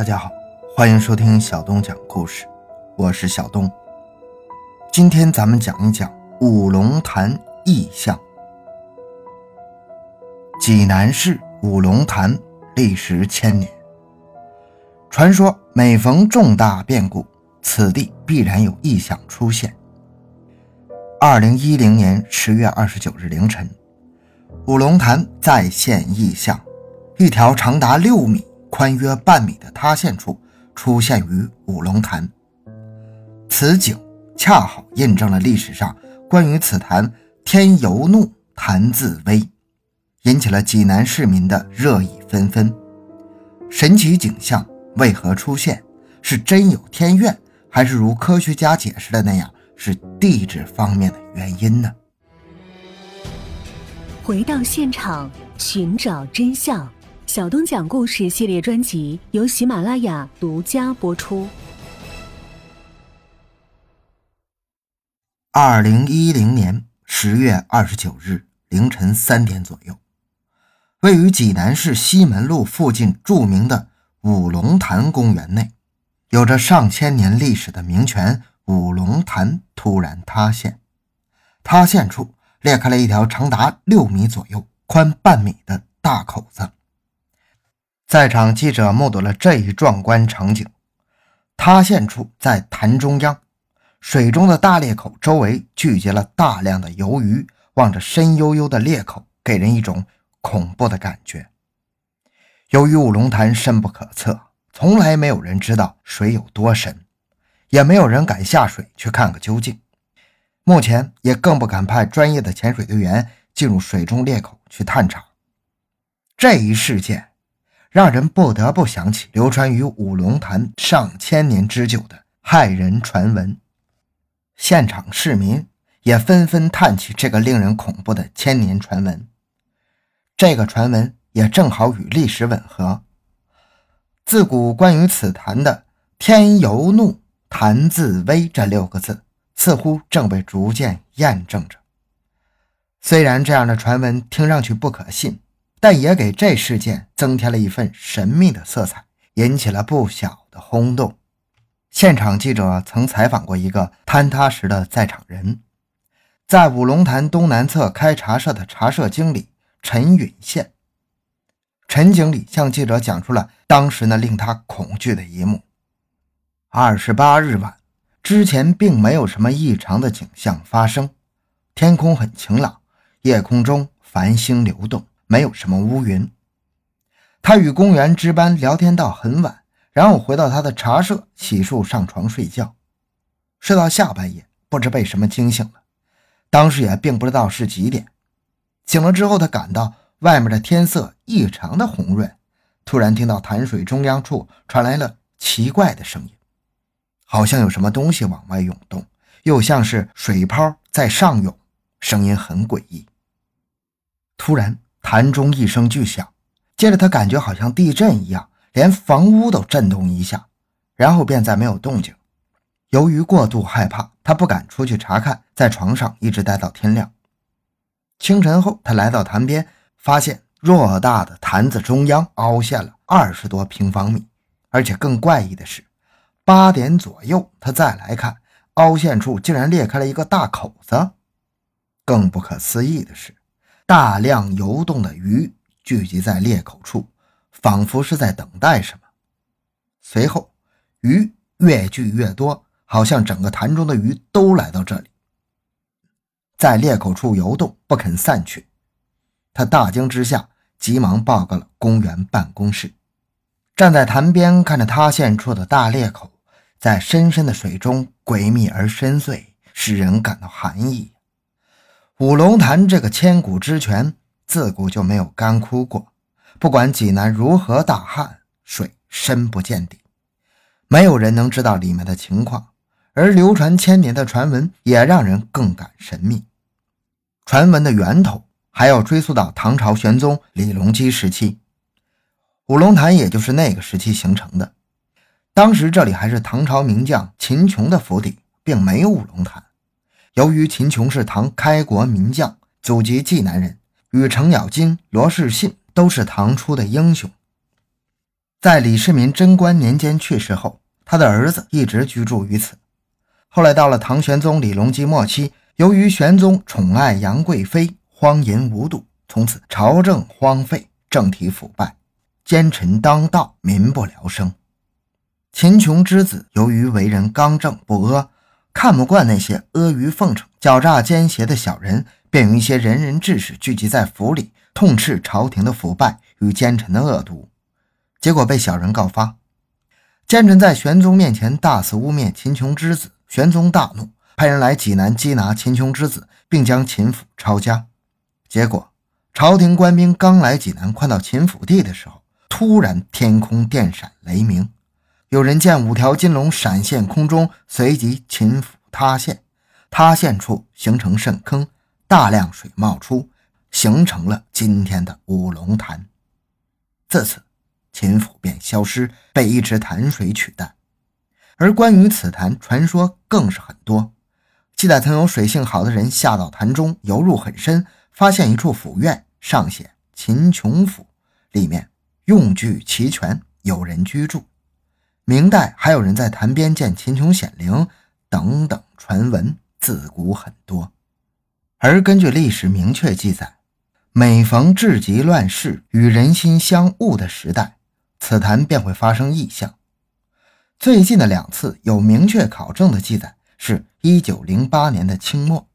大家好，欢迎收听小东讲故事，我是小东。今天咱们讲一讲五龙潭异象。济南市五龙潭历时千年，传说每逢重大变故，此地必然有异象出现。二零一零年十月二十九日凌晨，五龙潭再现异象，一条长达六米。宽约半米的塌陷处出现于五龙潭，此景恰好印证了历史上关于此潭“天由怒，潭自危”，引起了济南市民的热议纷纷。神奇景象为何出现？是真有天怨，还是如科学家解释的那样，是地质方面的原因呢？回到现场，寻找真相。小东讲故事系列专辑由喜马拉雅独家播出。二零一零年十月二十九日凌晨三点左右，位于济南市西门路附近著名的五龙潭公园内，有着上千年历史的名泉五龙潭突然塌陷，塌陷处裂开了一条长达六米左右、宽半米的大口子。在场记者目睹了这一壮观场景。塌陷处在潭中央，水中的大裂口周围聚集了大量的游鱼，望着深幽幽的裂口，给人一种恐怖的感觉。由于五龙潭深不可测，从来没有人知道水有多深，也没有人敢下水去看个究竟。目前也更不敢派专业的潜水队员进入水中裂口去探查。这一事件。让人不得不想起流传于五龙潭上千年之久的骇人传闻，现场市民也纷纷叹起这个令人恐怖的千年传闻。这个传闻也正好与历史吻合。自古关于此潭的“天由怒，潭自危”这六个字，似乎正被逐渐验证着。虽然这样的传闻听上去不可信。但也给这事件增添了一份神秘的色彩，引起了不小的轰动。现场记者曾采访过一个坍塌时的在场人，在五龙潭东南侧开茶社的茶社经理陈允宪。陈经理向记者讲述了当时那令他恐惧的一幕：二十八日晚，之前并没有什么异常的景象发生，天空很晴朗，夜空中繁星流动。没有什么乌云。他与公园值班聊天到很晚，然后回到他的茶社洗漱上床睡觉，睡到下半夜，不知被什么惊醒了。当时也并不知道是几点。醒了之后，他感到外面的天色异常的红润，突然听到潭水中央处传来了奇怪的声音，好像有什么东西往外涌动，又像是水泡在上涌，声音很诡异。突然。潭中一声巨响，接着他感觉好像地震一样，连房屋都震动一下，然后便再没有动静。由于过度害怕，他不敢出去查看，在床上一直待到天亮。清晨后，他来到潭边，发现偌大的潭子中央凹陷了二十多平方米，而且更怪异的是，八点左右他再来看，凹陷处竟然裂开了一个大口子。更不可思议的是。大量游动的鱼聚集在裂口处，仿佛是在等待什么。随后，鱼越聚越多，好像整个潭中的鱼都来到这里，在裂口处游动，不肯散去。他大惊之下，急忙报告了公园办公室。站在潭边看着塌陷处的大裂口，在深深的水中诡秘而深邃，使人感到寒意。五龙潭这个千古之泉，自古就没有干枯过。不管济南如何大旱，水深不见底，没有人能知道里面的情况。而流传千年的传闻，也让人更感神秘。传闻的源头还要追溯到唐朝玄宗李隆基时期，五龙潭也就是那个时期形成的。当时这里还是唐朝名将秦琼的府邸，并没有五龙潭。由于秦琼是唐开国名将，祖籍济南人，与程咬金、罗士信都是唐初的英雄。在李世民贞观年间去世后，他的儿子一直居住于此。后来到了唐玄宗李隆基末期，由于玄宗宠爱杨贵妃，荒淫无度，从此朝政荒废，政体腐败，奸臣当道，民不聊生。秦琼之子由于为人刚正不阿，看不惯那些阿谀奉承、狡诈奸邪的小人，便与一些仁人志士聚集在府里，痛斥朝廷的腐败与奸臣的恶毒。结果被小人告发，奸臣在玄宗面前大肆污蔑秦琼之子。玄宗大怒，派人来济南缉拿秦琼之子，并将秦府抄家。结果，朝廷官兵刚来济南，快到秦府地的时候，突然天空电闪雷鸣，有人见五条金龙闪现空中，随即秦府塌陷。塌陷处形成深坑，大量水冒出，形成了今天的五龙潭。自此，秦府便消失，被一池潭水取代。而关于此潭传说更是很多，记载曾有水性好的人下到潭中游入很深，发现一处府院，上写“秦琼府”，里面用具齐全，有人居住。明代还有人在潭边见秦琼显灵等等传闻，自古很多。而根据历史明确记载，每逢治极乱世与人心相恶的时代，此潭便会发生异象。最近的两次有明确考证的记载，是一九零八年的清末，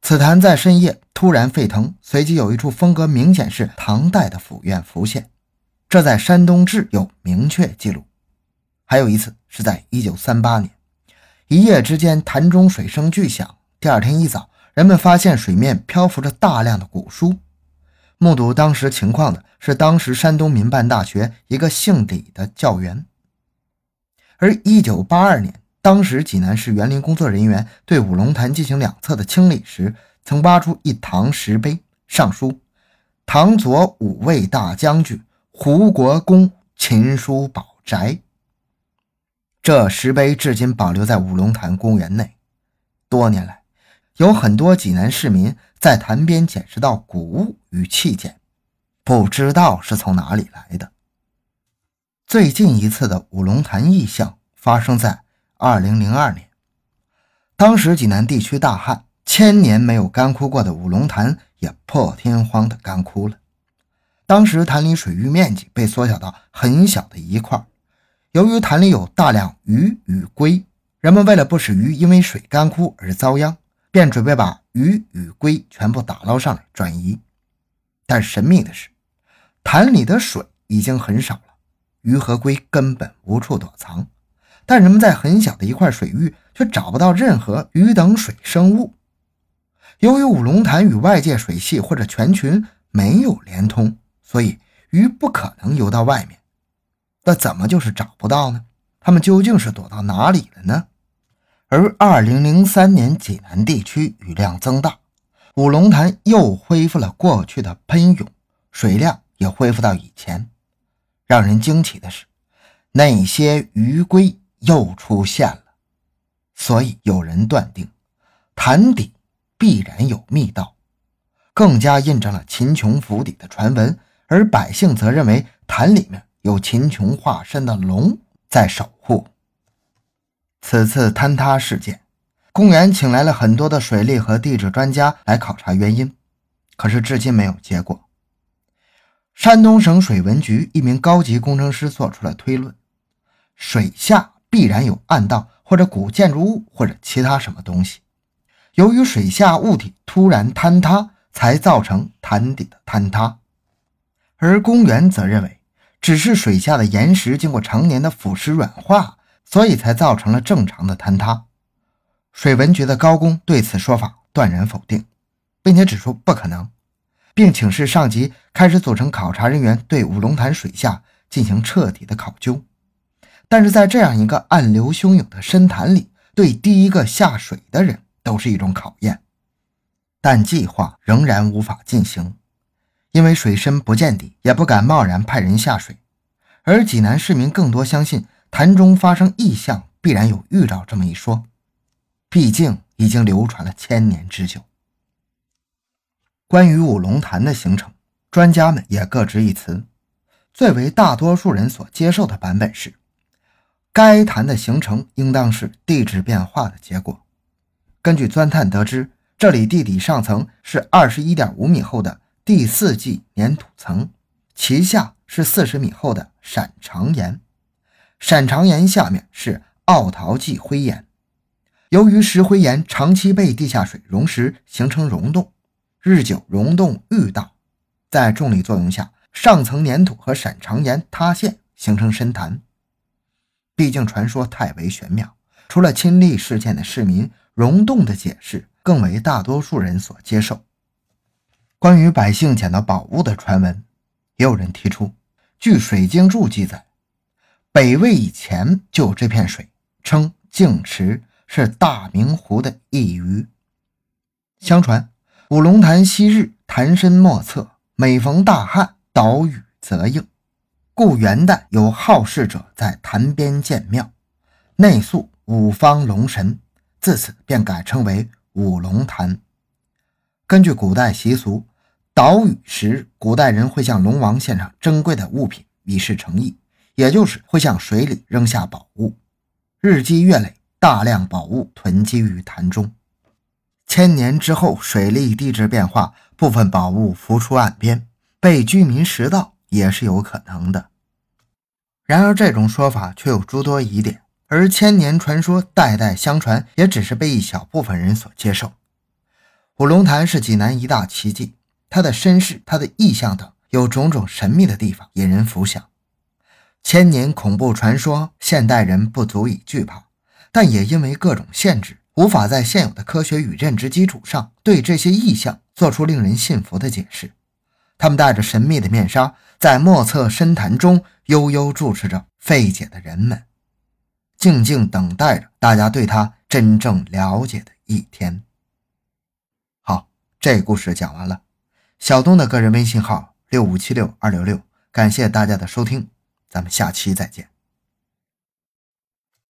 此潭在深夜突然沸腾，随即有一处风格明显是唐代的府院浮现，这在《山东志》有明确记录。还有一次是在一九三八年，一夜之间潭中水声巨响，第二天一早，人们发现水面漂浮着大量的古书。目睹当时情况的是当时山东民办大学一个姓李的教员。而一九八二年，当时济南市园林工作人员对五龙潭进行两侧的清理时，曾挖出一唐石碑，上书“唐左五位大将军胡国公秦叔宝宅”。这石碑至今保留在五龙潭公园内。多年来，有很多济南市民在潭边捡拾到古物与器件，不知道是从哪里来的。最近一次的五龙潭异象发生在二零零二年，当时济南地区大旱，千年没有干枯过的五龙潭也破天荒的干枯了。当时潭里水域面积被缩小到很小的一块，由于潭里有大量鱼与龟，人们为了不使鱼因为水干枯而遭殃，便准备把鱼与龟全部打捞上来转移。但神秘的是，潭里的水已经很少了。鱼和龟根本无处躲藏，但人们在很小的一块水域却找不到任何鱼等水生物。由于五龙潭与外界水系或者泉群没有连通，所以鱼不可能游到外面。那怎么就是找不到呢？他们究竟是躲到哪里了呢？而二零零三年济南地区雨量增大，五龙潭又恢复了过去的喷涌，水量也恢复到以前。让人惊奇的是，那些鱼龟又出现了，所以有人断定潭底必然有密道，更加印证了秦琼府邸的传闻。而百姓则认为潭里面有秦琼化身的龙在守护。此次坍塌事件，公园请来了很多的水利和地质专家来考察原因，可是至今没有结果。山东省水文局一名高级工程师做出了推论：水下必然有暗道，或者古建筑物，或者其他什么东西。由于水下物体突然坍塌，才造成潭底的坍塌。而公园则认为，只是水下的岩石经过常年的腐蚀软化，所以才造成了正常的坍塌。水文局的高工对此说法断然否定，并且指出不可能。并请示上级开始组成考察人员，对五龙潭水下进行彻底的考究。但是在这样一个暗流汹涌的深潭里，对第一个下水的人都是一种考验。但计划仍然无法进行，因为水深不见底，也不敢贸然派人下水。而济南市民更多相信潭中发生异象，必然有预兆这么一说。毕竟已经流传了千年之久。关于五龙潭的形成，专家们也各执一词。最为大多数人所接受的版本是，该潭的形成应当是地质变化的结果。根据钻探得知，这里地底上层是二十一点五米厚的第四纪粘土层，其下是四十米厚的闪长岩，闪长岩下面是奥陶纪灰岩。由于石灰岩长期被地下水溶蚀，形成溶洞，日久溶洞愈大，在重力作用下。上层粘土和闪长岩塌陷，形成深潭。毕竟传说太为玄妙，除了亲历事件的市民，溶洞的解释更为大多数人所接受。关于百姓捡到宝物的传闻，也有人提出，据《水经注》记载，北魏以前就有这片水，称净池，是大明湖的一隅。相传五龙潭昔日潭深莫测，每逢大旱。岛屿则应，故元代有好事者在潭边建庙，内塑五方龙神，自此便改称为五龙潭。根据古代习俗，岛屿时古代人会向龙王献上珍贵的物品以示诚意，也就是会向水里扔下宝物。日积月累，大量宝物囤积于潭中。千年之后，水利地质变化，部分宝物浮出岸边。被居民拾到也是有可能的，然而这种说法却有诸多疑点，而千年传说代代相传，也只是被一小部分人所接受。五龙潭是济南一大奇迹，他的身世、他的意象等有种种神秘的地方，引人浮想。千年恐怖传说，现代人不足以惧怕，但也因为各种限制，无法在现有的科学与认知基础上，对这些意象做出令人信服的解释。他们戴着神秘的面纱，在莫测深潭中悠悠注视着费解的人们，静静等待着大家对他真正了解的一天。好，这故事讲完了。小东的个人微信号六五七六二六六，感谢大家的收听，咱们下期再见。